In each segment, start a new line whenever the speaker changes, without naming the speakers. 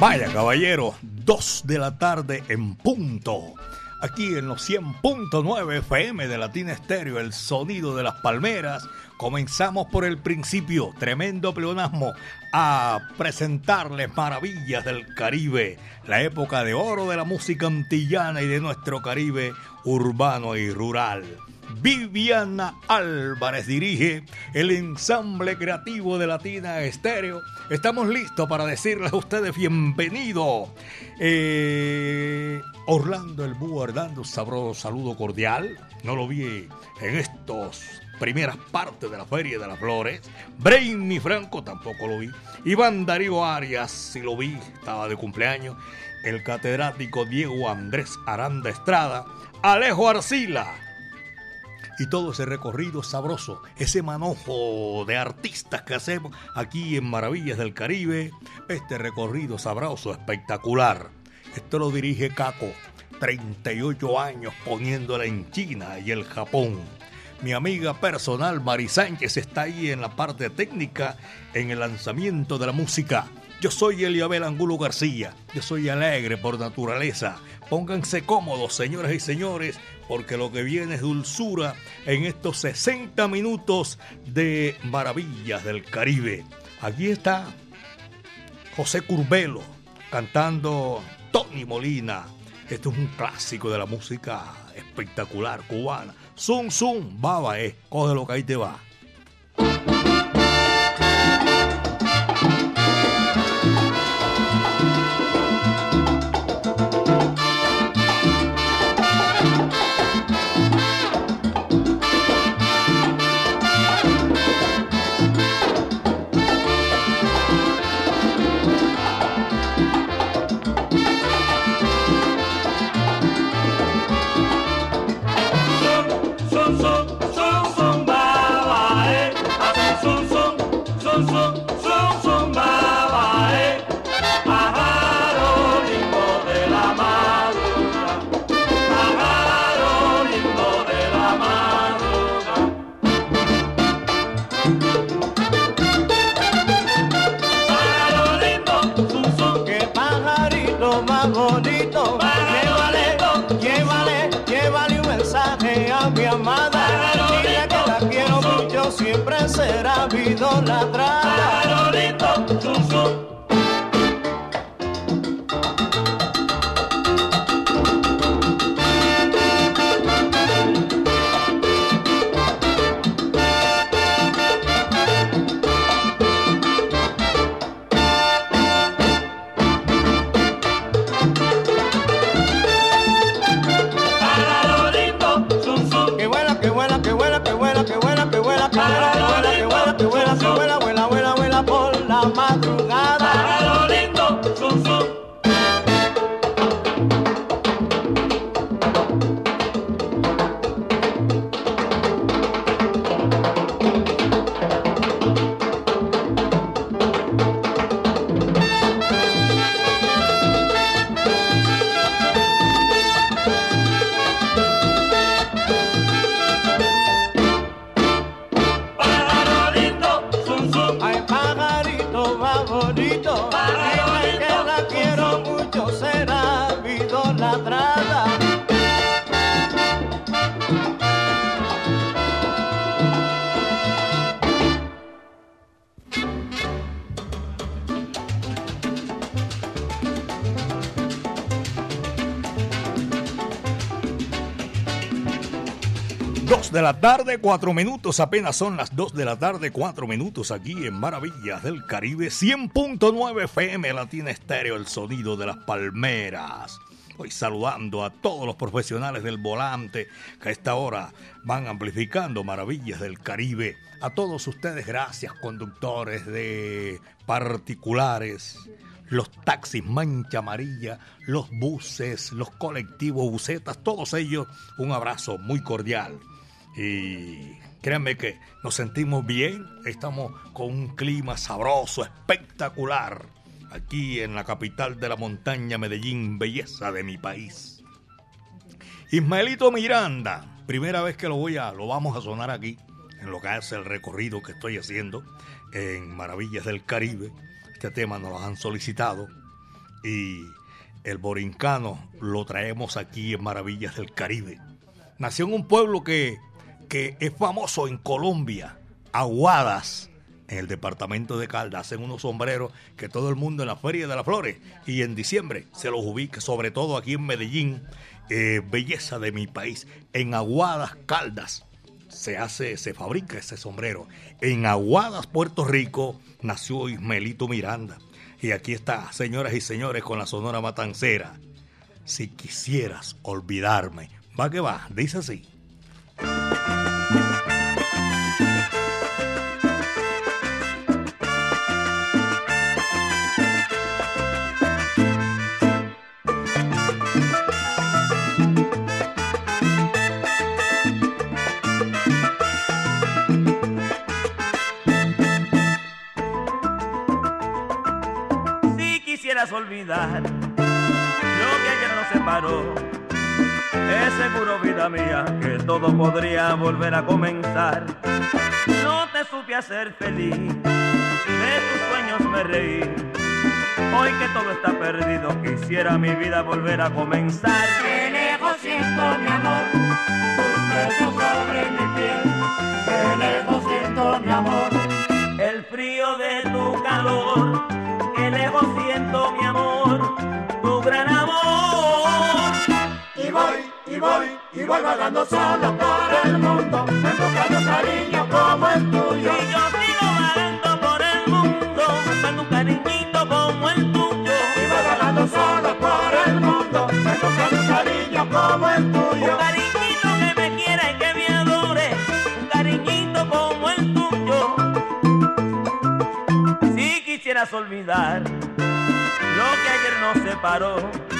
Vaya caballero, 2 de la tarde en punto. Aquí en los 100.9 FM de Latina Estéreo, el sonido de las palmeras. Comenzamos por el principio, tremendo pleonasmo, a presentarles maravillas del Caribe, la época de oro de la música antillana y de nuestro Caribe urbano y rural. Viviana Álvarez dirige el ensamble creativo de Latina Estéreo. Estamos listos para decirles a ustedes bienvenido. Eh, Orlando el Búho un sabroso saludo cordial. No lo vi en estos primeras partes de la Feria de las Flores. Brainy Franco tampoco lo vi. Iván Darío Arias, si lo vi, estaba de cumpleaños. El catedrático Diego Andrés Aranda Estrada. Alejo Arcila y todo ese recorrido sabroso, ese manojo de artistas que hacemos aquí en Maravillas del Caribe, este recorrido sabroso, espectacular. Esto lo dirige Caco, 38 años poniéndola en China y el Japón. Mi amiga personal Mari Sánchez está ahí en la parte técnica, en el lanzamiento de la música. Yo soy Eliabel Angulo García, yo soy alegre por naturaleza. Pónganse cómodos, señoras y señores, porque lo que viene es dulzura en estos 60 minutos de Maravillas del Caribe. Aquí está José Curbelo cantando Tony Molina. Esto es un clásico de la música espectacular cubana. Zum, zum, baba, eh. Coge lo que ahí te va. De la tarde, cuatro minutos. Apenas son las dos de la tarde, cuatro minutos aquí en Maravillas del Caribe. 100.9 FM Latina Estéreo, el sonido de las palmeras. Hoy saludando a todos los profesionales del volante que a esta hora van amplificando maravillas del Caribe. A todos ustedes, gracias, conductores de particulares, los taxis mancha amarilla, los buses, los colectivos, bucetas, todos ellos, un abrazo muy cordial. Y créanme que nos sentimos bien, estamos con un clima sabroso, espectacular aquí en la capital de la montaña Medellín, belleza de mi país. Ismaelito Miranda, primera vez que lo voy a, lo vamos a sonar aquí, en lo que hace el recorrido que estoy haciendo en Maravillas del Caribe. Este tema nos lo han solicitado y el borincano lo traemos aquí en Maravillas del Caribe. Nació en un pueblo que, que es famoso en Colombia, Aguadas, en el departamento de Caldas hacen unos sombreros que todo el mundo en la Feria de las Flores y en diciembre se los ubica, sobre todo aquí en Medellín, eh, belleza de mi país, en Aguadas Caldas se hace, se fabrica ese sombrero. En Aguadas, Puerto Rico, nació Ismelito Miranda. Y aquí está, señoras y señores, con la Sonora Matancera. Si quisieras olvidarme, va que va, dice así.
Olvidar lo que ayer nos separó. Es seguro, vida mía, que todo podría volver a comenzar. No te supe hacer feliz, de tus sueños me reí. Hoy que todo está perdido, quisiera mi vida volver a comenzar.
Lejos siento mi amor, vagando solo por el mundo, buscando cariño como el tuyo.
Y yo sigo vagando por el mundo, buscando un cariñito como el tuyo.
Y voy vagando solo por el mundo, un cariño como el tuyo.
Un cariñito que me quiera y que me adore, un cariñito como el tuyo. Si quisieras olvidar nos separó.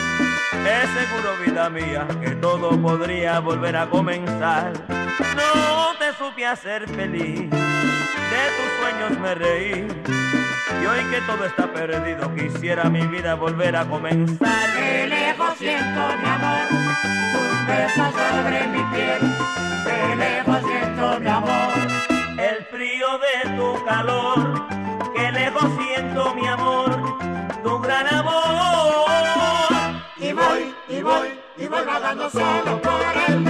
Es seguro, vida mía, que todo podría volver a comenzar. No te supe hacer feliz, de tus sueños me reí. Y hoy que todo está perdido, quisiera mi vida volver a comenzar.
Que lejos siento mi amor, tus besos sobre mi piel. Que lejos siento mi amor,
el frío de tu calor.
Vagando solo por el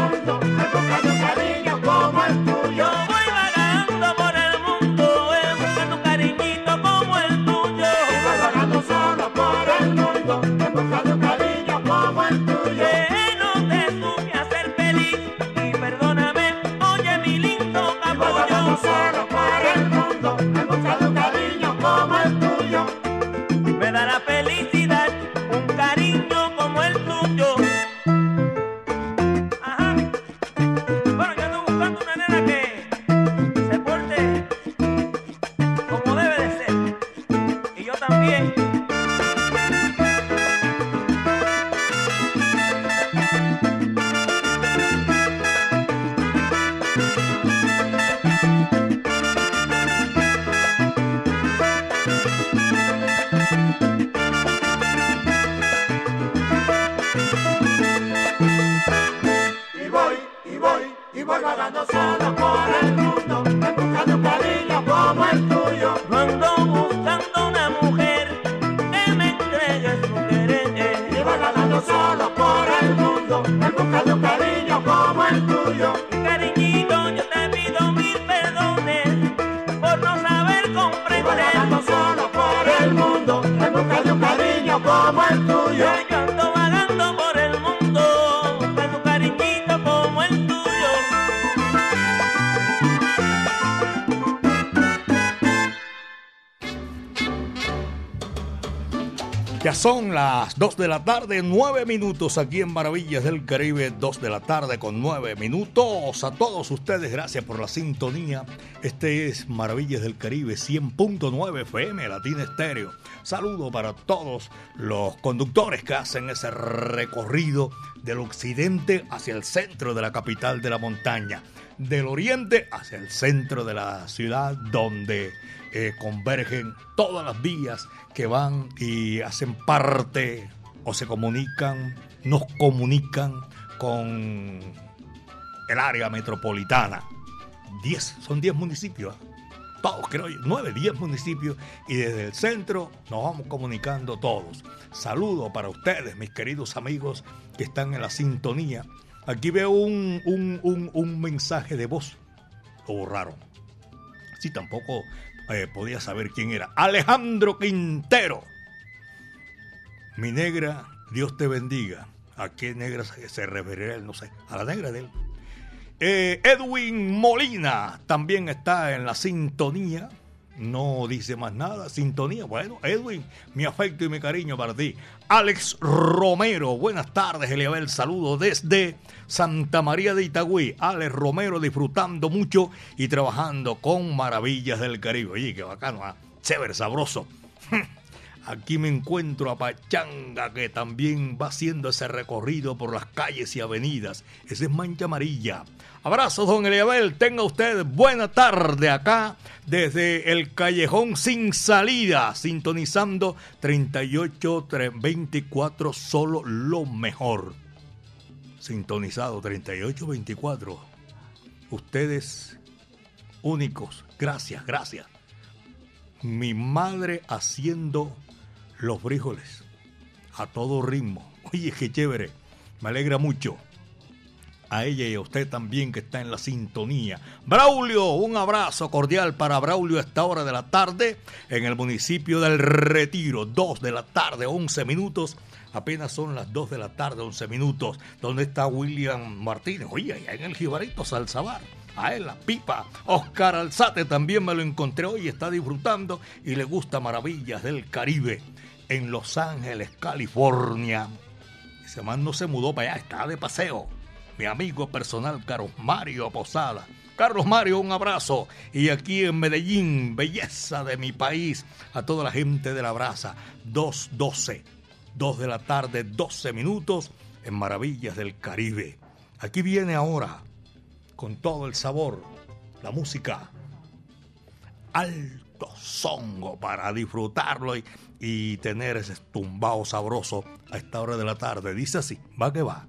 Son las 2 de la tarde, 9 minutos aquí en Maravillas del Caribe, 2 de la tarde con 9 minutos. A todos ustedes, gracias por la sintonía. Este es Maravillas del Caribe 100.9 FM, Latina Estéreo. Saludo para todos los conductores que hacen ese recorrido del occidente hacia el centro de la capital de la montaña, del oriente hacia el centro de la ciudad donde eh, convergen todas las vías que van y hacen parte o se comunican, nos comunican con el área metropolitana. Diez, son 10 municipios, todos creo yo, 9, 10 municipios y desde el centro nos vamos comunicando todos. Saludo para ustedes, mis queridos amigos que están en la sintonía. Aquí veo un, un, un, un mensaje de voz, lo borraron. Sí, tampoco eh, podía saber quién era. Alejandro Quintero. Mi negra, Dios te bendiga. ¿A qué negra se referirá él? No sé. A la negra de él. Eh, Edwin Molina también está en la sintonía. No dice más nada. Sintonía. Bueno, Edwin, mi afecto y mi cariño para ti. Alex Romero, buenas tardes, Eliabel. Saludo desde Santa María de Itagüí. Alex Romero disfrutando mucho y trabajando con maravillas del Caribe. Oye, qué bacano, ¿ah? chévere, sabroso. Aquí me encuentro a Pachanga, que también va haciendo ese recorrido por las calles y avenidas. Ese es Mancha Amarilla. Abrazos, don Eliabel. Tenga usted buena tarde acá desde el Callejón Sin Salida, sintonizando 3824, solo lo mejor. Sintonizado 3824. Ustedes únicos. Gracias, gracias. Mi madre haciendo los frijoles a todo ritmo. Oye, qué chévere. Me alegra mucho. A ella y a usted también que está en la sintonía. Braulio, un abrazo cordial para Braulio a esta hora de la tarde en el municipio del Retiro. 2 de la tarde, 11 minutos. Apenas son las 2 de la tarde, 11 minutos. ¿Dónde está William Martínez? Oye, allá en el Jibarito Salzabar a él la pipa. Oscar Alzate también me lo encontré hoy, está disfrutando y le gusta Maravillas del Caribe en Los Ángeles, California. Ese man no se mudó para allá, está de paseo. Mi amigo personal Carlos Mario Posada. Carlos Mario, un abrazo. Y aquí en Medellín, belleza de mi país, a toda la gente de la brasa. 2.12, 2 de la tarde, 12 minutos en Maravillas del Caribe. Aquí viene ahora con todo el sabor, la música, alto songo para disfrutarlo y, tener ese tumbao sabroso a esta hora de la tarde. Dice así, va que va.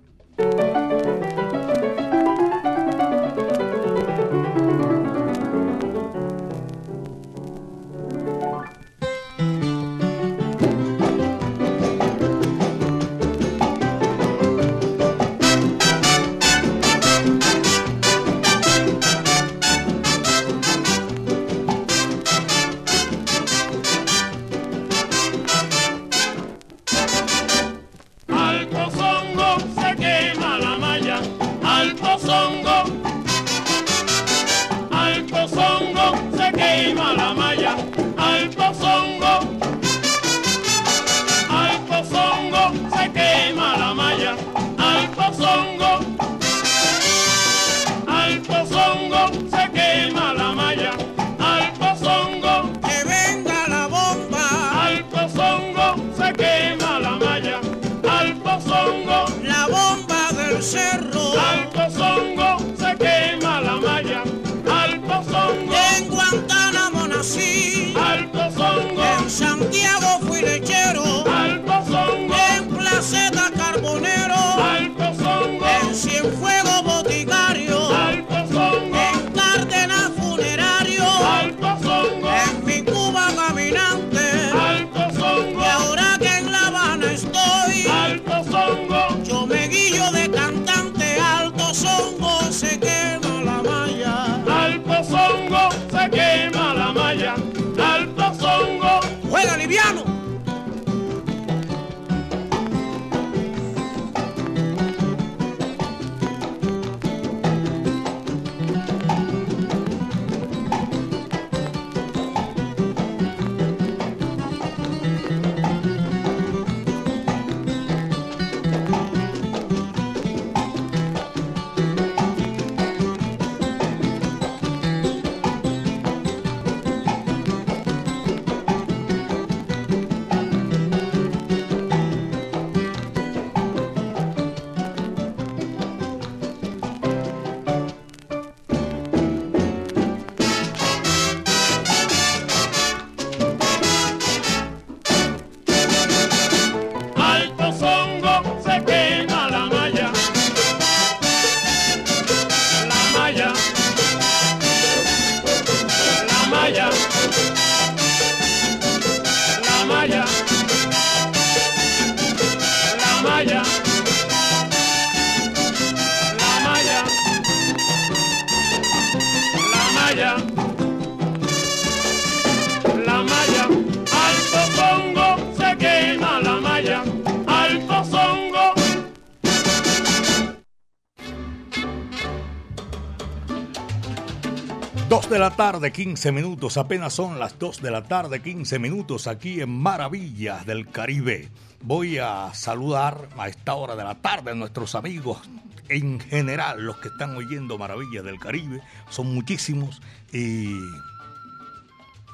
La
tarde, 15 minutos, apenas son las 2 de la tarde, 15 minutos aquí en Maravillas del Caribe. Voy a saludar a esta hora de la tarde a nuestros amigos, en general los que están oyendo Maravillas del Caribe, son muchísimos y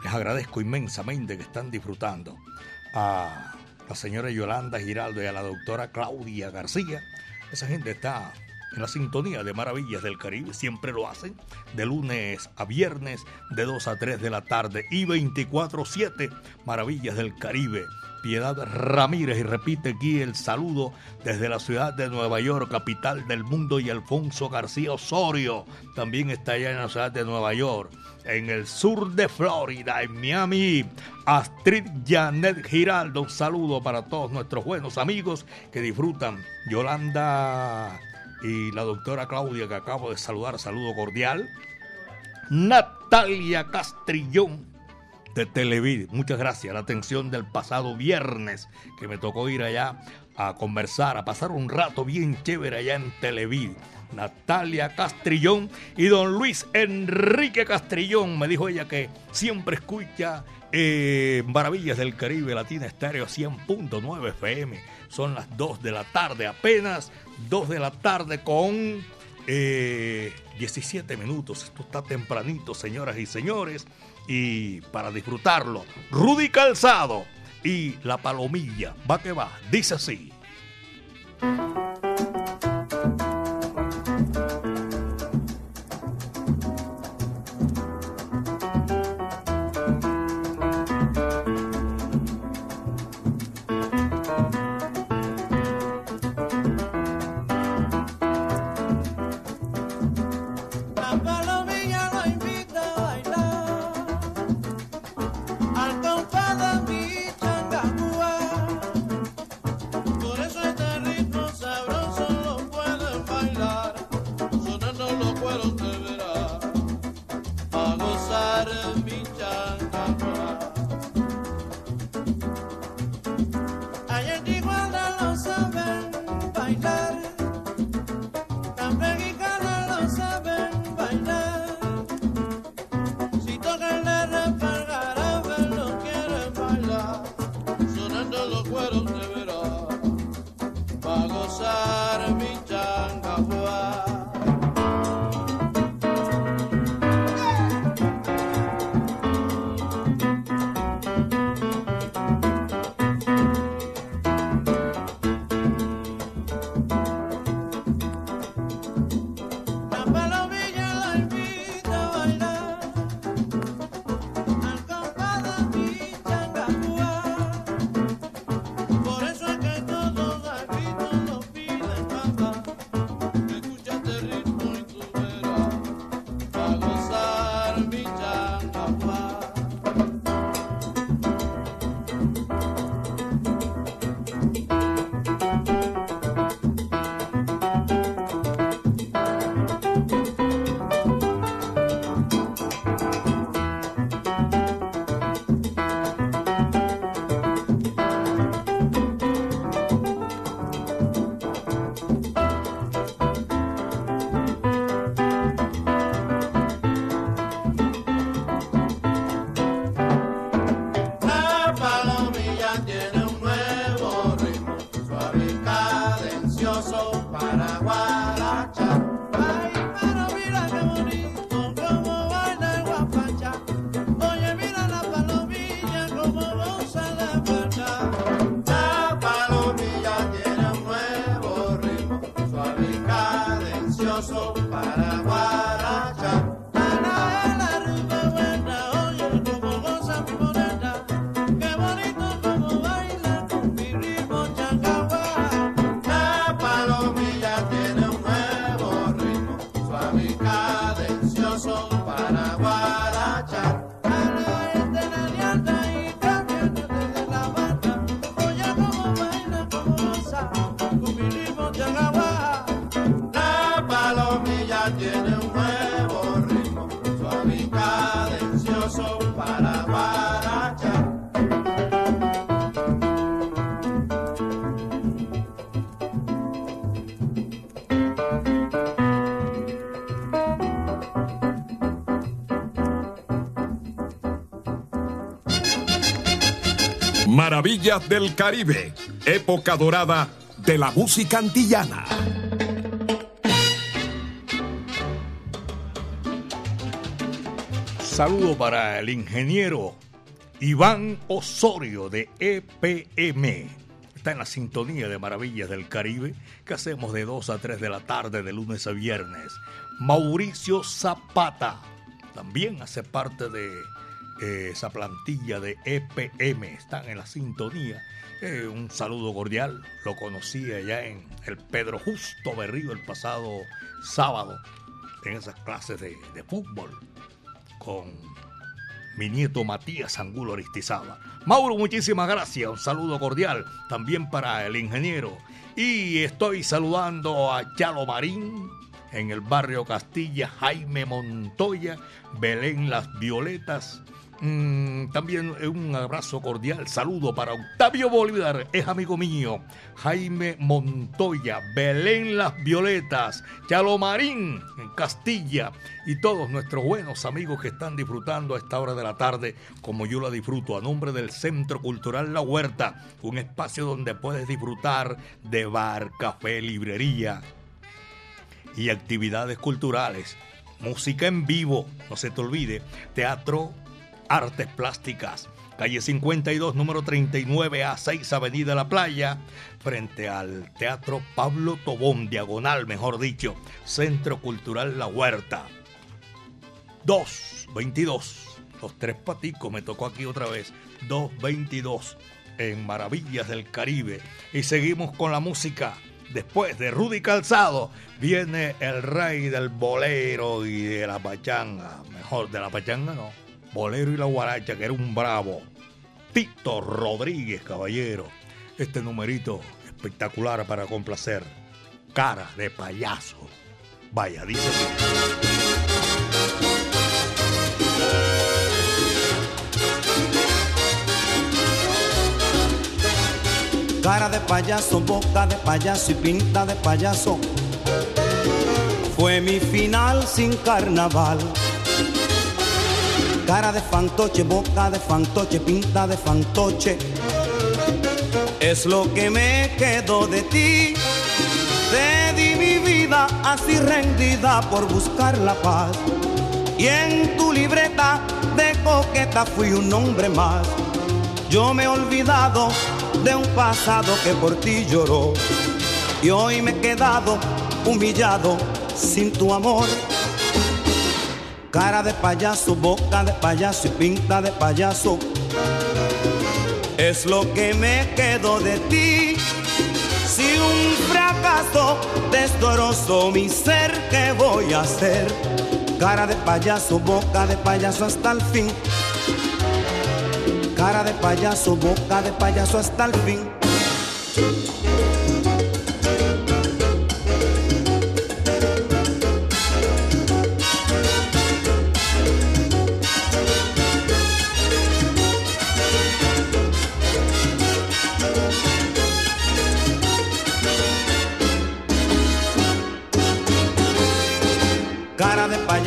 les agradezco inmensamente que están disfrutando. A la señora Yolanda Giraldo y a la doctora Claudia García, esa gente está en la sintonía de Maravillas del Caribe, siempre lo hacen, de lunes a viernes, de 2 a 3 de la tarde y 24-7, Maravillas del Caribe. Piedad Ramírez y repite aquí el saludo desde la ciudad de Nueva York, capital del mundo, y Alfonso García Osorio también está allá en la ciudad de Nueva York. En el sur de Florida, en Miami, Astrid Janet Giraldo, un saludo para todos nuestros buenos amigos que disfrutan. Yolanda y la doctora Claudia que acabo de saludar, saludo cordial. Natalia Castrillón de Televid, muchas gracias. La atención del pasado viernes que me tocó ir allá a conversar, a pasar un rato bien chévere allá en Televid. Natalia Castrillón y don Luis Enrique Castrillón. Me dijo ella que siempre escucha eh, Maravillas del Caribe Latina Estéreo 100.9 FM. Son las 2 de la tarde apenas. 2 de la tarde con 17 minutos. Esto está tempranito, señoras y señores. Y para disfrutarlo, Rudy Calzado y La Palomilla. Va que va. Dice así.
Maravillas del Caribe, época dorada de la música antillana.
Saludo para el ingeniero Iván Osorio de EPM. Está en la sintonía de Maravillas del Caribe que hacemos de 2 a 3 de la tarde de lunes a viernes. Mauricio Zapata también hace parte de eh, esa plantilla de EPM, están en la sintonía. Eh, un saludo cordial, lo conocí allá en el Pedro Justo Berrío el pasado sábado, en esas clases de, de fútbol, con mi nieto Matías Angulo Aristizaba. Mauro, muchísimas gracias, un saludo cordial también para el ingeniero. Y estoy saludando a Chalo Marín, en el barrio Castilla, Jaime Montoya, Belén Las Violetas, Mm, también un abrazo cordial, saludo para Octavio Bolívar, es amigo mío, Jaime Montoya, Belén Las Violetas, Chalomarín Castilla y todos nuestros buenos amigos que están disfrutando a esta hora de la tarde como yo la disfruto a nombre del Centro Cultural La Huerta, un espacio donde puedes disfrutar de bar, café, librería y actividades culturales. Música en vivo, no se te olvide, teatro, Artes Plásticas, calle 52, número 39 a 6, Avenida La Playa, frente al Teatro Pablo Tobón, diagonal, mejor dicho, Centro Cultural La Huerta. 222, los tres paticos, me tocó aquí otra vez, 222, en Maravillas del Caribe. Y seguimos con la música. Después de Rudy Calzado viene el rey del bolero y de la pachanga. Mejor, de la pachanga no bolero y la guaracha, que era un bravo. Tito Rodríguez, caballero. Este numerito espectacular para complacer. Cara de payaso. Vaya, dice.
Cara de payaso, boca de payaso y pinta de payaso. Fue mi final sin carnaval Cara de fantoche, boca de fantoche, pinta de fantoche. Es lo que me quedó de ti. Te di mi vida así rendida por buscar la paz. Y en tu libreta de coqueta fui un hombre más. Yo me he olvidado de un pasado que por ti lloró. Y hoy me he quedado humillado sin tu amor. Cara de payaso, boca de payaso y pinta de payaso. Es lo que me quedó de ti. Si un fracaso destrozó mi ser, ¿qué voy a hacer? Cara de payaso, boca de payaso hasta el fin. Cara de payaso, boca de payaso hasta el fin.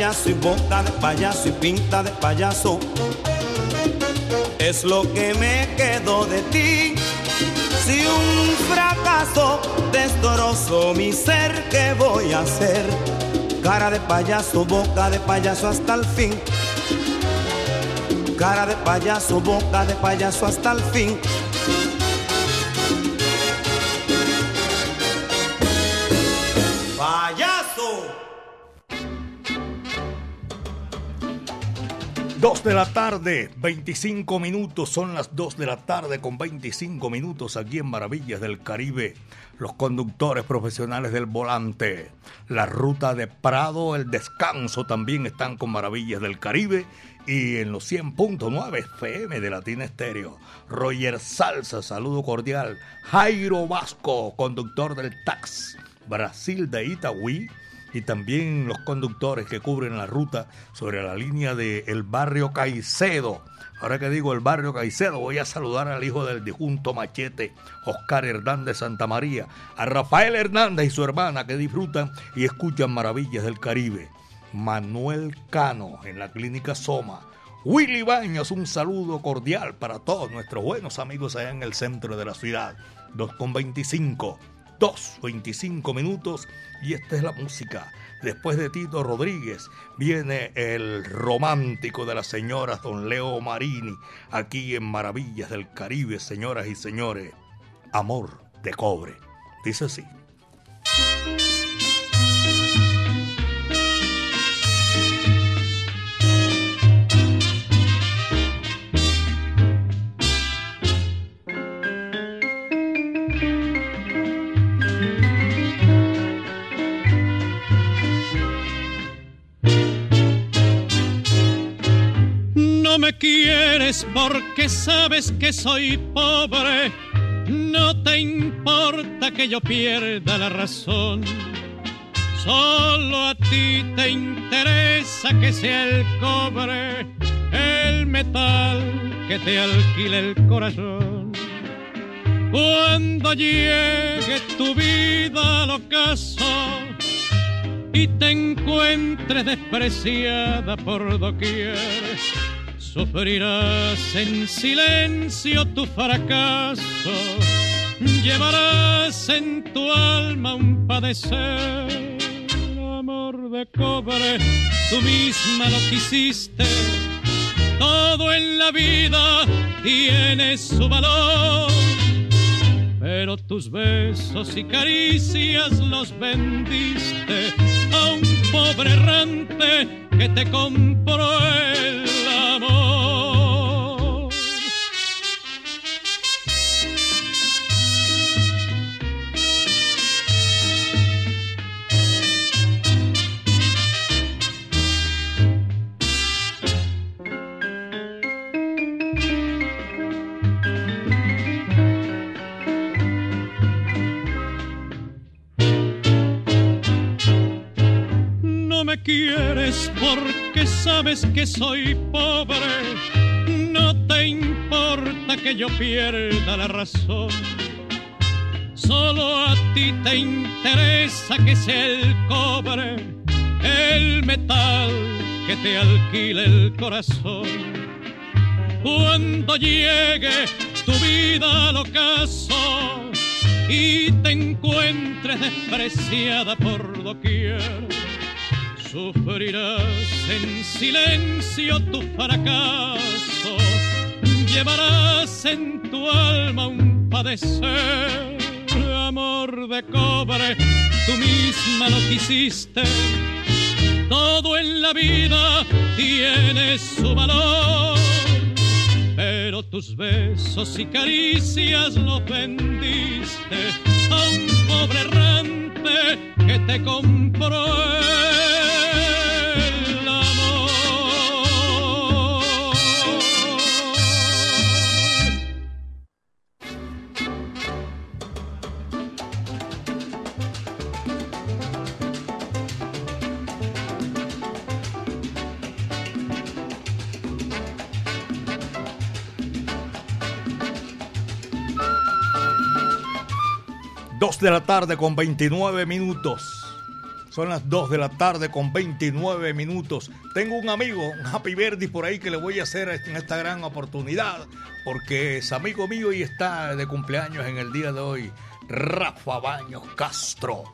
Payaso y de payaso y pinta de payaso. Es lo que me quedó de ti. Si un fracaso destrozó mi ser, ¿qué voy a hacer? Cara de payaso, boca de payaso hasta el fin. Cara de payaso, boca de payaso hasta el fin.
Dos de la tarde, 25 minutos, son las 2 de la tarde con 25 minutos aquí en Maravillas del Caribe. Los conductores profesionales del volante, la ruta de Prado, el descanso también están con Maravillas del Caribe y en los 100.9 FM de Latina Estéreo. Roger Salsa, saludo cordial. Jairo Vasco, conductor del TAX, Brasil de Itagüí y también los conductores que cubren la ruta sobre la línea del el barrio Caicedo. Ahora que digo el barrio Caicedo, voy a saludar al hijo del difunto machete, Oscar Hernández Santa María, a Rafael Hernández y su hermana que disfrutan y escuchan maravillas del Caribe. Manuel Cano en la clínica Soma, Willy Baños, un saludo cordial para todos nuestros buenos amigos allá en el centro de la ciudad. 2.25, 2.25 minutos y esta es la música. Después de Tito Rodríguez viene el romántico de las señoras, don Leo Marini, aquí en Maravillas del Caribe, señoras y señores. Amor de cobre. Dice así.
Me quieres porque sabes que soy pobre. No te importa que yo pierda la razón. Solo a ti te interesa que sea el cobre, el metal que te alquile el corazón. Cuando llegue tu vida al ocaso y te encuentres despreciada por doquier, Sufrirás en silencio tu fracaso, llevarás en tu alma un padecer. Amor de cobre, tú misma lo quisiste, todo en la vida tiene su valor. Pero tus besos y caricias los vendiste a un pobre errante que te compró el sabes que soy pobre. No te importa que yo pierda la razón. Solo a ti te interesa que sea el cobre, el metal que te alquile el corazón. Cuando llegue tu vida al ocaso y te encuentres despreciada por doquier Sufrirás en silencio tu fracaso, llevarás en tu alma un padecer. Amor de cobre, tú misma lo quisiste. Todo en la vida tiene su valor, pero tus besos y caricias lo vendiste a un pobre errante que te compró.
2 de la tarde con 29 minutos. Son las 2 de la tarde con 29 minutos. Tengo un amigo, un Happy Verdi por ahí que le voy a hacer en esta gran oportunidad porque es amigo mío y está de cumpleaños en el día de hoy. Rafa Baños Castro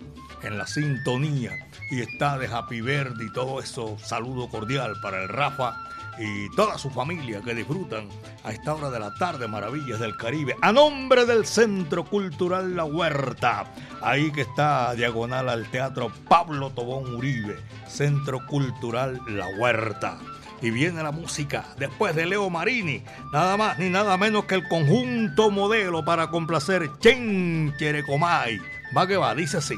en la sintonía y está de Happy Verdi y todo eso. Saludo cordial para el Rafa y toda su familia que disfrutan a esta hora de la tarde Maravillas del Caribe. A nombre del Centro Cultural La Huerta ahí que está diagonal al Teatro Pablo Tobón Uribe Centro Cultural La Huerta. Y viene la música después de Leo Marini nada más ni nada menos que el conjunto modelo para complacer Chen Cherecomay va que va dice así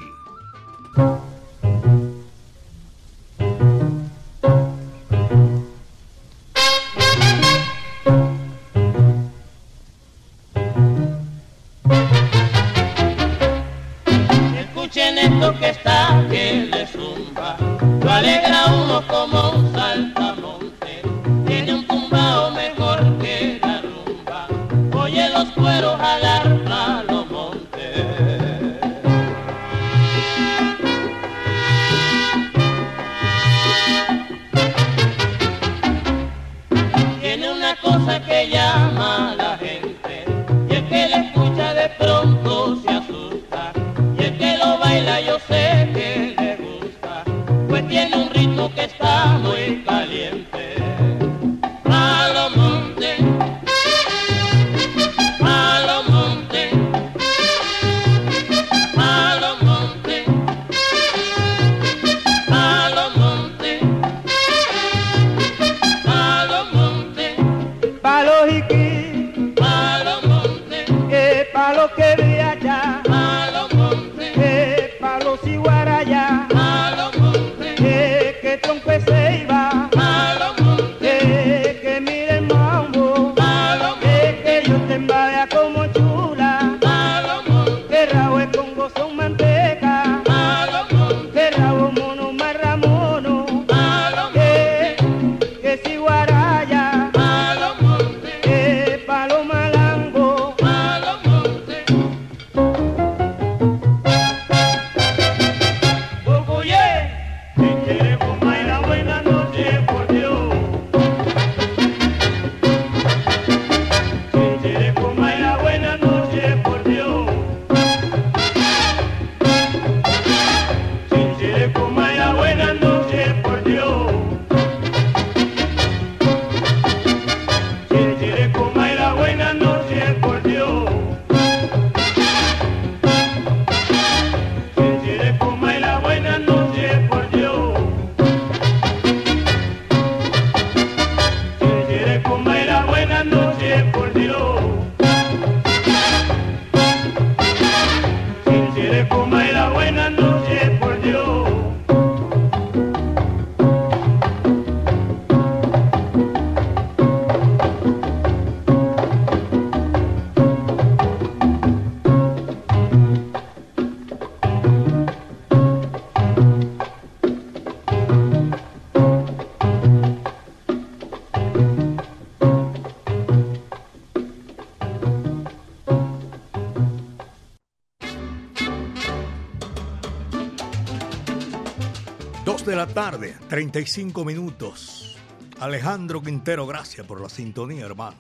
de la tarde, 35 minutos. Alejandro Quintero, gracias por la sintonía, hermano.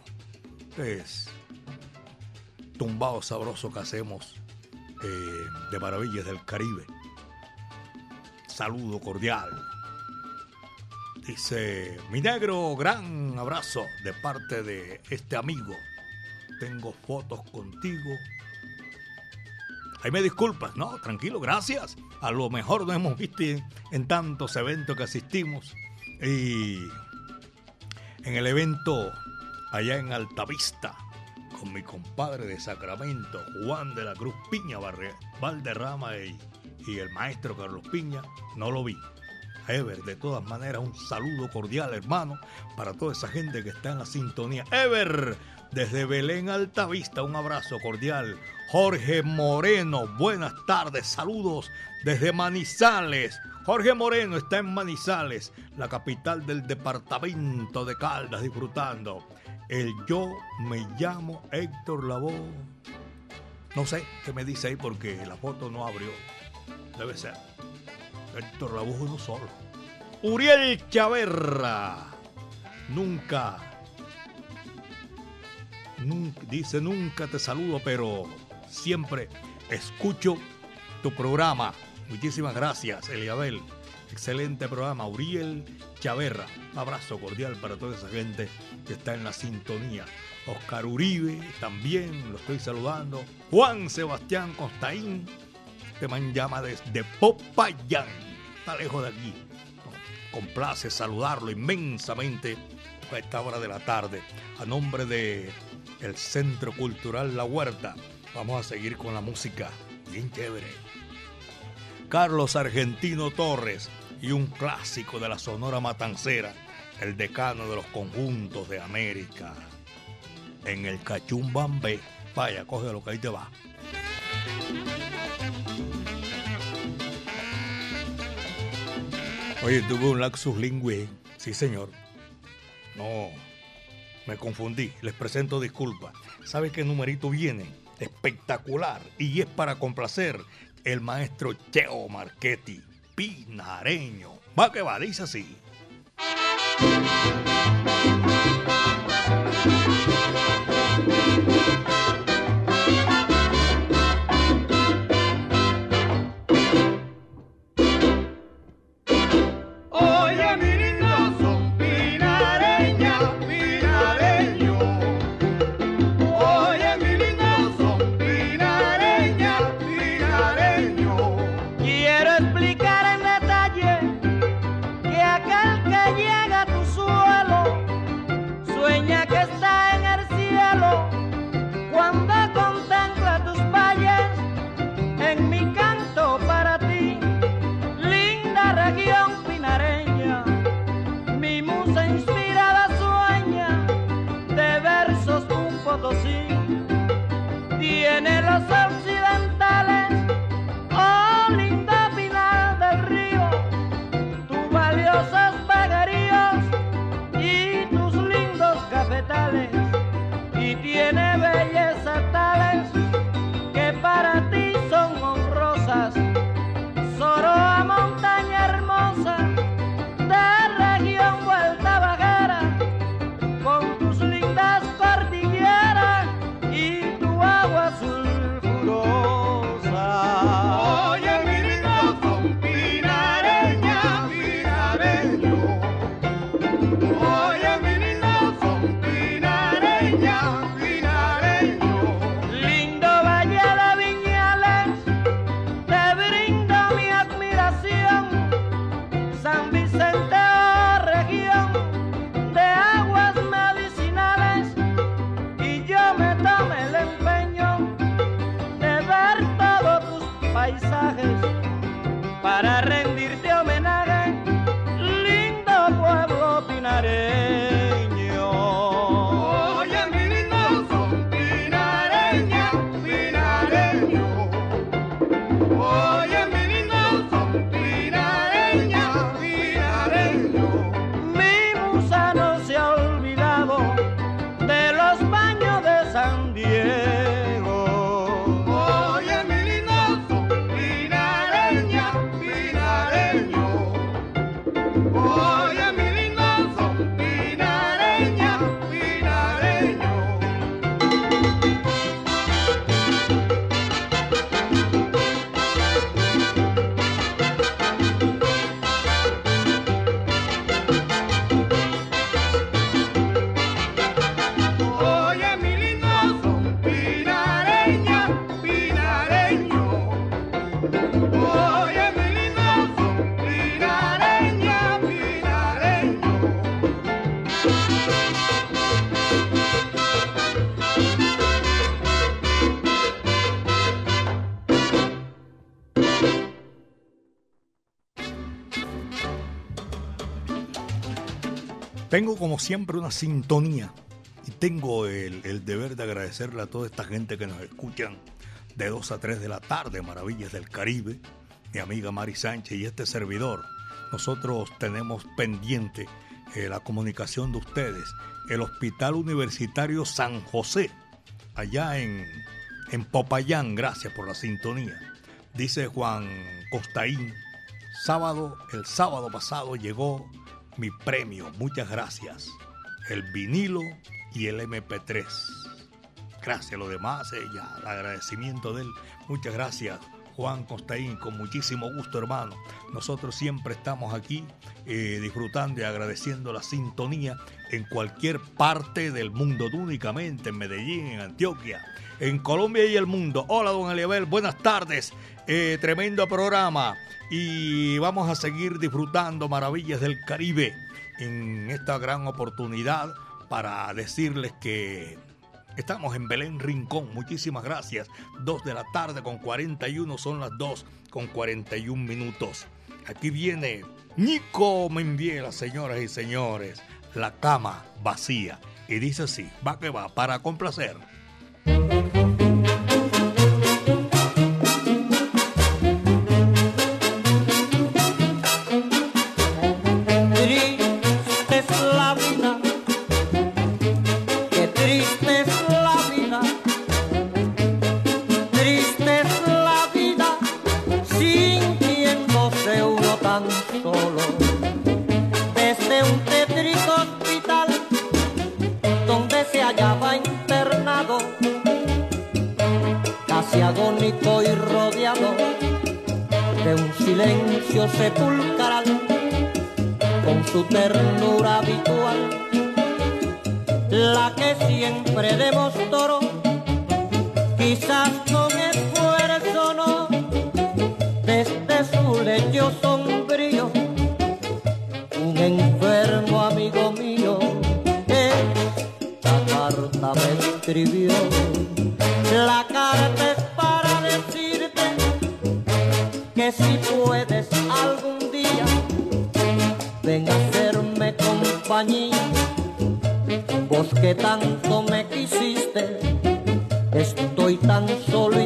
Es tumbado sabroso que hacemos eh, de Maravillas del Caribe. Saludo cordial. Dice, mi negro, gran abrazo de parte de este amigo. Tengo fotos contigo. Ahí me disculpas, no, tranquilo, gracias. A lo mejor no hemos visto en, tantos eventos que asistimos. Y en el evento allá en Altavista, con mi compadre de Sacramento, Juan de la Cruz Piña Barre- Valderrama y, y el maestro Carlos Piña, no lo vi. Ever, de todas maneras, un saludo cordial, hermano, para toda esa gente que está en la sintonía. Ever, desde Belén Altavista, un abrazo cordial. Jorge Moreno, buenas tardes, saludos desde Manizales. Jorge Moreno está en Manizales, la capital del departamento de Caldas, disfrutando. El yo me llamo Héctor Lavoe. No sé qué me dice ahí porque la foto no abrió. Debe ser. Héctor Lavoe uno solo. Uriel Chaverra. Nunca. Dice nunca te saludo, pero siempre escucho tu programa. Muchísimas gracias, Eliabel. Excelente programa. Uriel Chaverra. Un abrazo cordial para toda esa gente que está en la sintonía. Oscar Uribe también lo estoy saludando. Juan Sebastián Costaín. Este man llama desde Popayán. Está lejos de aquí. Nos complace saludarlo inmensamente a esta hora de la tarde. A nombre de el Centro Cultural La Huerta. Vamos a seguir con la música. Bien chévere. Carlos Argentino Torres y un clásico de la Sonora Matancera, el decano de los conjuntos de América. En el Cachumbambé. Vaya, coge lo que ahí te va. Oye, tuve un laxus lingüe. Sí, señor. No, me confundí. Les presento disculpas. ¿Sabe qué numerito viene? Espectacular. Y es para complacer el maestro Cheo Marchetti, pinareño. Va que va, dice así. Tengo como siempre una sintonía y tengo el, deber de agradecerle a toda esta gente que nos escuchan de 2 a 3 de la tarde, Maravillas del Caribe, mi amiga Mari Sánchez y este servidor. Nosotros tenemos pendiente eh, la comunicación de ustedes. El Hospital Universitario San José, allá en, en Popayán, gracias por la sintonía. Dice Juan Costaín, sábado, el sábado pasado llegó mi premio, muchas gracias. El vinilo y el MP3. Gracias, lo demás, eh, ya, el agradecimiento de él. Muchas gracias, Juan Costaín, con muchísimo gusto, hermano. Nosotros siempre estamos aquí eh, disfrutando y agradeciendo la sintonía en cualquier parte del mundo, únicamente en Medellín, en Antioquia, en Colombia y el mundo. Hola, don Eliabel, buenas tardes. Eh, tremendo programa y vamos a seguir disfrutando maravillas del Caribe en esta gran oportunidad para decirles que estamos en Belén Rincón. Muchísimas gracias. Dos de la tarde con 41 son las 2 con 41 minutos. Aquí viene Nico Membiela, señoras y señores. La cama vacía. Y dice así, va que va, para complacer.
Con su ternura habitual, la que siempre demostró, quizás con esfuerzo no, desde su lecho que tanto me quisiste, estoy tan solo y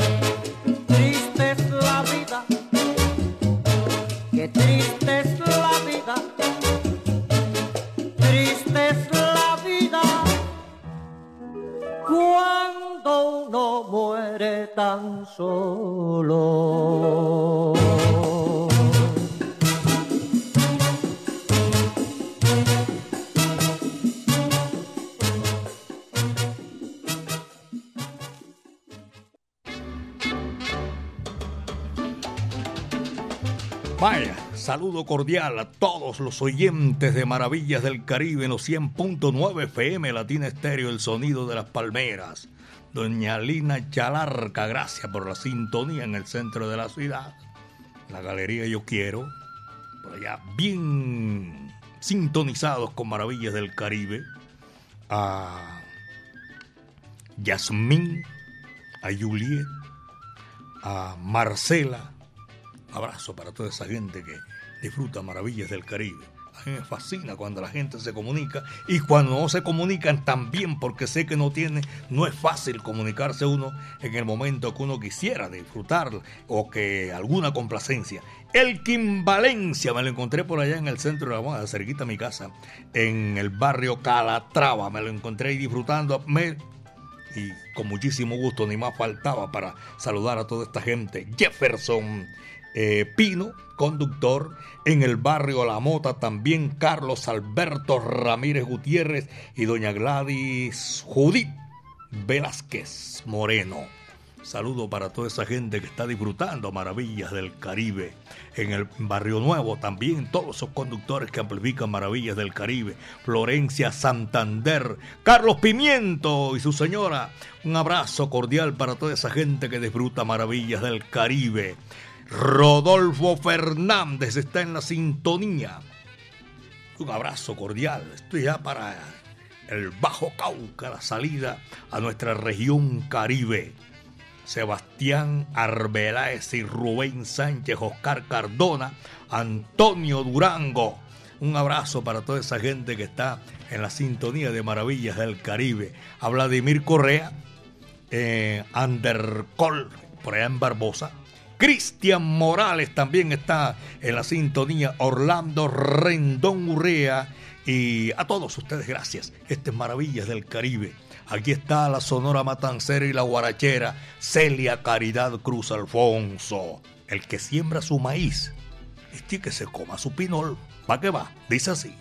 cordial a todos los oyentes de Maravillas del Caribe en los 100.9 FM Latina Estéreo, el sonido de las palmeras. Doña Lina Chalarca, gracias por la sintonía en el centro de la ciudad. La galería Yo Quiero, por allá bien sintonizados con Maravillas del Caribe. A Yasmín, a Juliet, a Marcela, abrazo para toda esa gente que disfruta maravillas del Caribe. A mí me fascina cuando la gente se comunica y cuando no se comunican también porque sé que no tiene, no es fácil comunicarse uno en el momento que uno quisiera disfrutar o que alguna complacencia. Elkin Valencia, me lo encontré por allá en el centro de la cerquita a mi casa, en el barrio Calatrava, me lo encontré ahí disfrutando. Me, y con muchísimo gusto, ni más faltaba para saludar a toda esta gente. Jefferson eh, Pino, conductor, en el barrio La Mota también Carlos Alberto Ramírez Gutiérrez y doña Gladys Judith Velázquez Moreno. Saludo para toda esa gente que está disfrutando maravillas del Caribe. En el Barrio Nuevo también todos esos conductores que amplifican maravillas del Caribe. Florencia Santander, Carlos Pimiento y su señora. Un abrazo cordial para toda esa gente que disfruta maravillas del Caribe. Rodolfo Fernández está en la sintonía. Un abrazo cordial. Estoy ya para el Bajo Cauca, la salida a nuestra región Caribe. Sebastián Arbeláez y Rubén Sánchez, Oscar Cardona, Antonio Durango. Un abrazo para toda esa gente que está en la sintonía de Maravillas del Caribe. A Vladimir Correa, eh, Andercol, por allá en Barbosa. Cristian Morales también está en la sintonía. Orlando Rendón Urrea. Y a todos ustedes, gracias. Este es Maravillas del Caribe. Aquí está la Sonora Matancera y la Guarachera, Celia Caridad Cruz Alfonso. El que siembra su maíz, este que se coma su pinol. ¿Va que va? Dice así.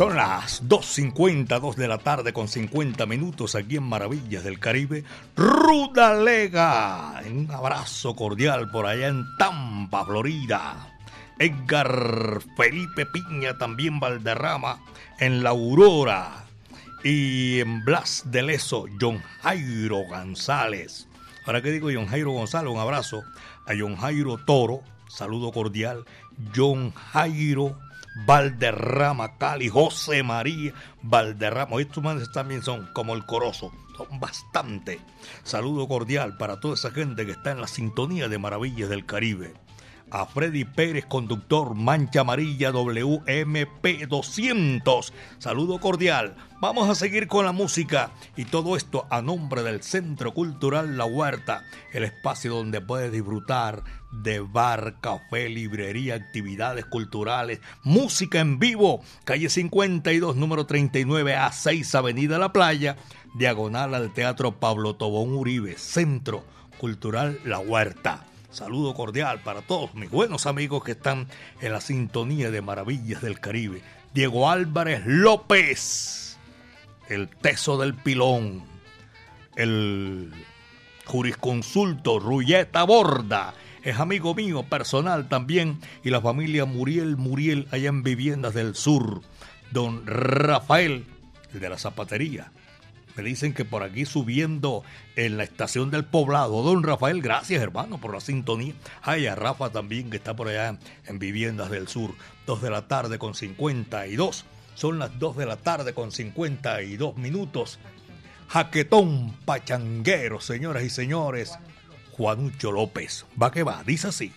Son las 2.50, 2 de la tarde con 50 minutos aquí en Maravillas del Caribe. Rudalega, un abrazo cordial por allá en Tampa, Florida. Edgar Felipe Piña, también Valderrama, en La Aurora. Y en Blas de Leso, John Jairo González. Ahora que digo John Jairo González, un abrazo a John Jairo Toro, saludo cordial. John Jairo Valderrama, Cali, José María Valderrama. Estos manes también son como el corozo, son bastante. Saludo cordial para toda esa gente que está en la sintonía de Maravillas del Caribe. A Freddy Pérez, conductor Mancha Amarilla WMP 200. Saludo cordial. Vamos a seguir con la música y todo esto a nombre del Centro Cultural La Huerta, el espacio donde puedes disfrutar de bar, café, librería, actividades culturales, música en vivo, calle 52, número 39 a 6, Avenida La Playa, diagonal al Teatro Pablo Tobón Uribe, Centro Cultural La Huerta. Saludo cordial para todos mis buenos amigos que están en la sintonía de Maravillas del Caribe. Diego Álvarez López, el teso del pilón, el jurisconsulto Rulleta Borda, es amigo mío personal también, y la familia Muriel Muriel allá en Viviendas del Sur. Don Rafael, el de la zapatería. Dicen que por aquí subiendo en la estación del poblado. Don Rafael, gracias hermano por la sintonía. Ay, a Rafa también que está por allá en Viviendas del Sur. Dos de la tarde con 52. Son las dos de la tarde con 52 minutos. Jaquetón pachanguero, señoras y señores. Juanucho López. Va que va, dice así.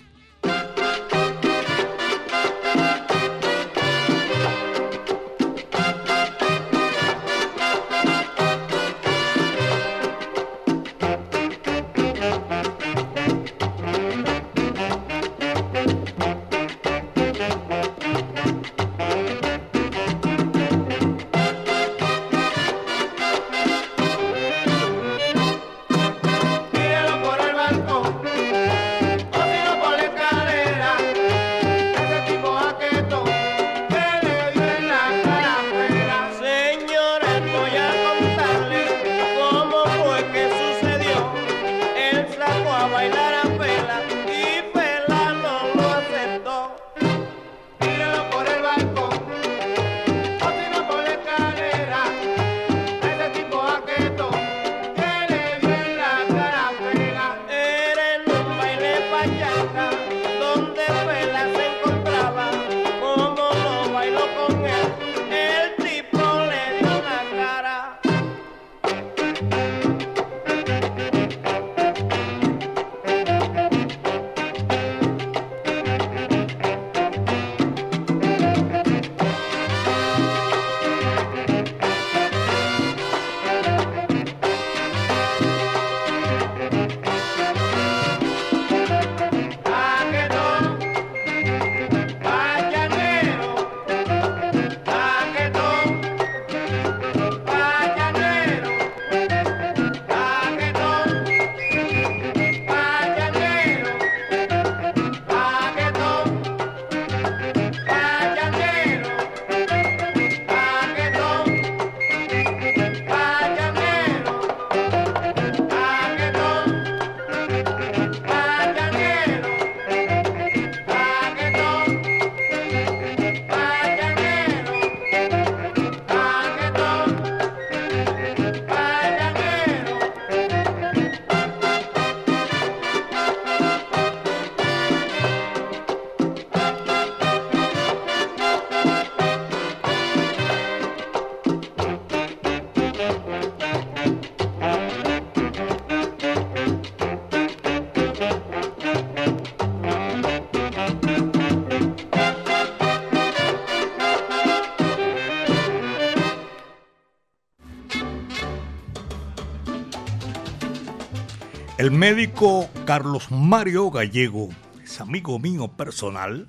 El
médico Carlos Mario Gallego es amigo mío personal.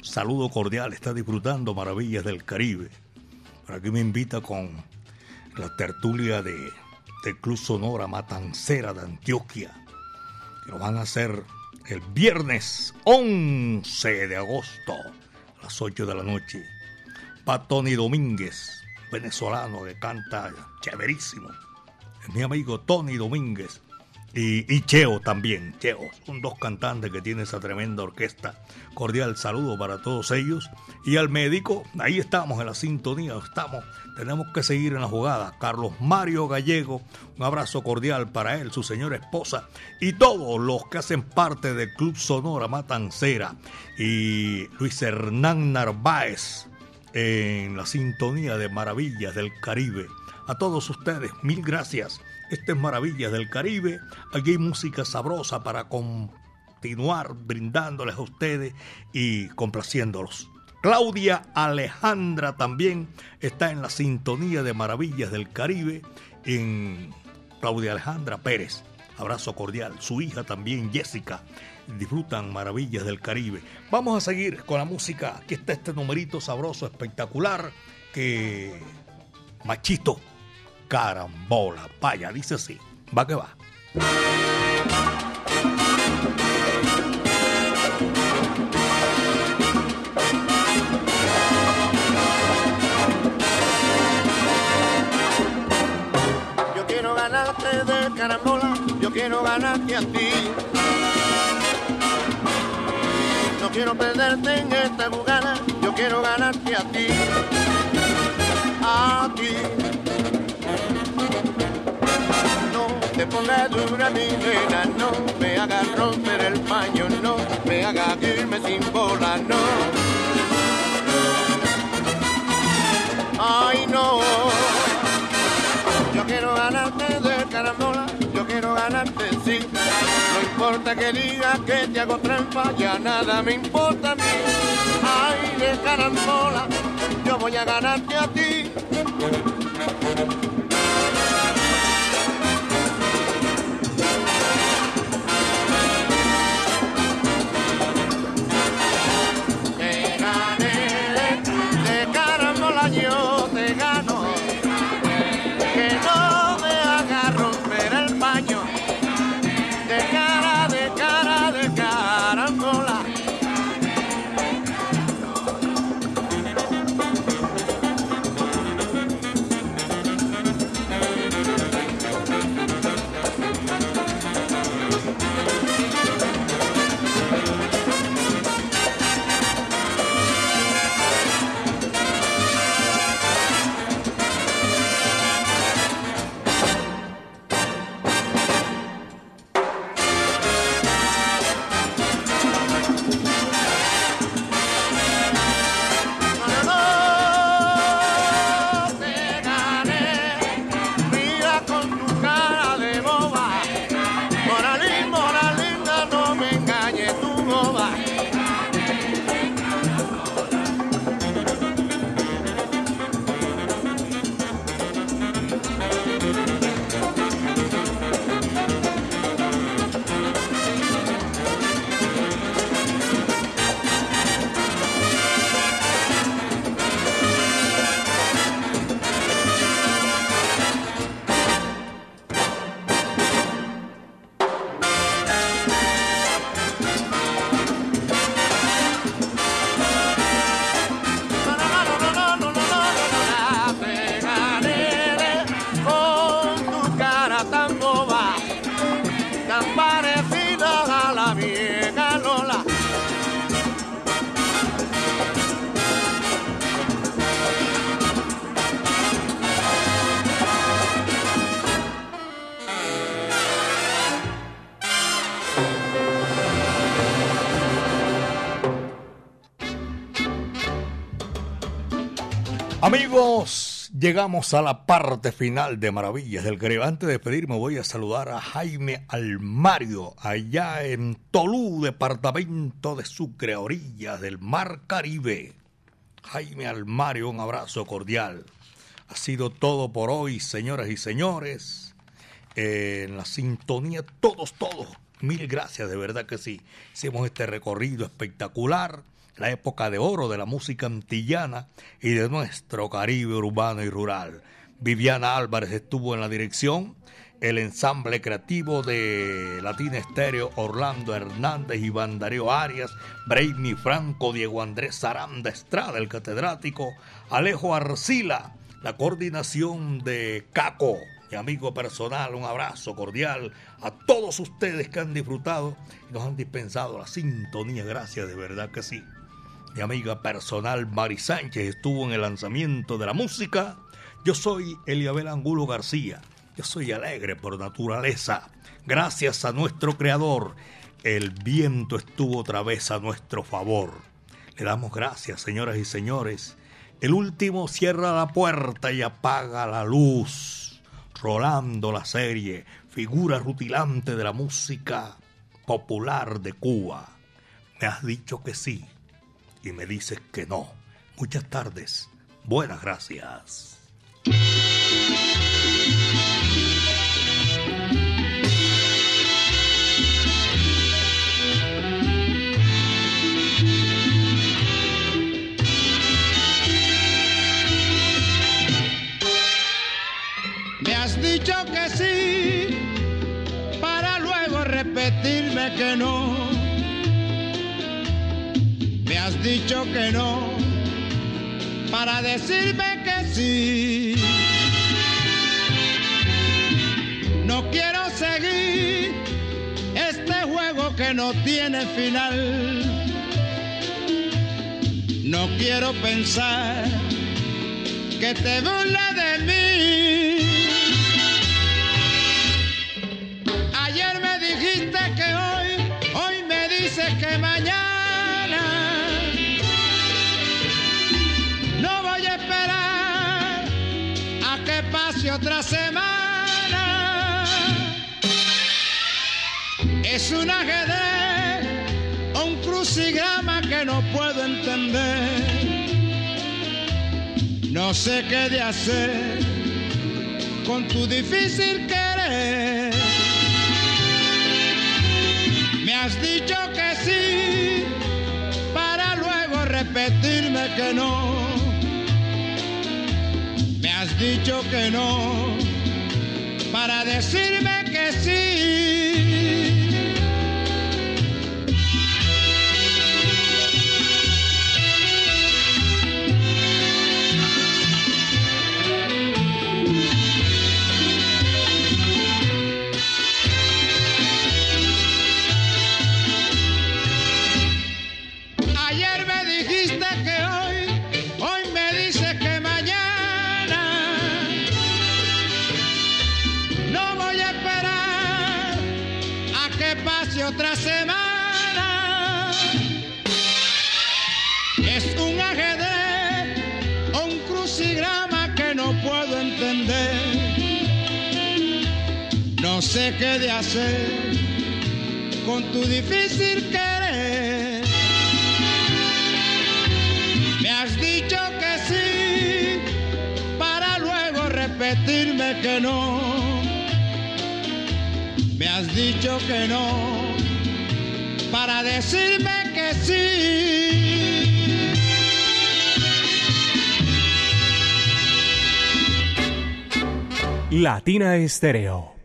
Saludo cordial, está disfrutando maravillas del Caribe. Por aquí me invita con la tertulia de, del Club Sonora Matancera de Antioquia, que lo van a hacer el viernes 11 de agosto a las 8 de la noche. Pa Tony Domínguez, venezolano que canta chéverísimo. Es mi amigo Tony Domínguez. Y, Cheo también, Cheo, son dos cantantes que tiene esa tremenda orquesta. Cordial saludo para todos ellos. Y al médico, ahí estamos en la sintonía, estamos, tenemos que seguir en la jugada. Carlos Mario Gallego, un abrazo cordial para él, su señora esposa y todos los que hacen parte del Club Sonora Matancera. Y Luis Hernán Narváez en la sintonía de Maravillas del Caribe. A todos ustedes, mil gracias. Este es Maravillas del Caribe. Aquí hay música sabrosa para continuar brindándoles a ustedes y complaciéndolos. Claudia Alejandra también está en la sintonía de Maravillas del Caribe en Claudia Alejandra Pérez. Abrazo cordial. Su hija también, Jessica. Disfrutan Maravillas del Caribe. Vamos a seguir con la música. Aquí está este numerito sabroso, espectacular, que Machito carambola. Vaya, dice así. Va que va.
Yo quiero ganarte de carambola, yo quiero ganarte a ti. No quiero perderte en esta jugada, yo quiero ganarte a ti. A ti. Te ponga dura mi nena, no me haga romper el paño, no me haga irme sin bola, no. Ay, no. Yo quiero ganarte de carambola, yo quiero ganarte, sí. No importa que digas que te hago trampa, ya nada me importa a mí. Ay, de carambola, yo voy a ganarte a ti.
Llegamos a la parte final de Maravillas del Caribe. Antes de despedirme voy a saludar a Jaime Almario, allá en Tolú, departamento de Sucre, a orillas del Mar Caribe. Jaime Almario, un abrazo cordial. Ha sido todo por hoy, señoras y señores. en la sintonía, todos, todos. Mil gracias, de verdad que sí. Hicimos este recorrido espectacular la época de oro de la música antillana y de nuestro Caribe urbano y rural. Viviana Álvarez estuvo en la dirección el ensamble creativo de Latina Estéreo, Orlando Hernández, Iván Darío Arias, Brainy Franco, Diego Andrés Aranda Estrada, el catedrático, Alejo Arcila, la coordinación de Caco, mi amigo personal, un abrazo cordial a todos ustedes que han disfrutado y nos han dispensado la sintonía, gracias, de verdad que sí. Mi amiga personal Mari Sánchez estuvo en el lanzamiento de la música. Yo soy Eliabel Angulo García. Yo soy alegre por naturaleza. Gracias a nuestro creador, el viento estuvo otra vez a nuestro favor. Le damos gracias, señoras y señores. El último cierra la puerta y apaga la luz. Rolando la serie, figura rutilante de la música popular de Cuba. Me has dicho que sí y me dices que no. Muchas tardes. Buenas gracias.
Me has dicho que sí para luego repetirme que no. Has dicho que no para decirme que sí. No quiero seguir este juego que no tiene final. No quiero pensar que te burla de mí. Es un ajedrez un crucigrama que no puedo entender. No sé qué de hacer con tu difícil querer. Me has dicho que sí para luego repetirme que no. Me has dicho que no para decirme que sí. Sé qué de hacer con tu difícil querer. Me has dicho que sí para luego repetirme que no. Me has dicho que no para decirme que sí.
Latina Estéreo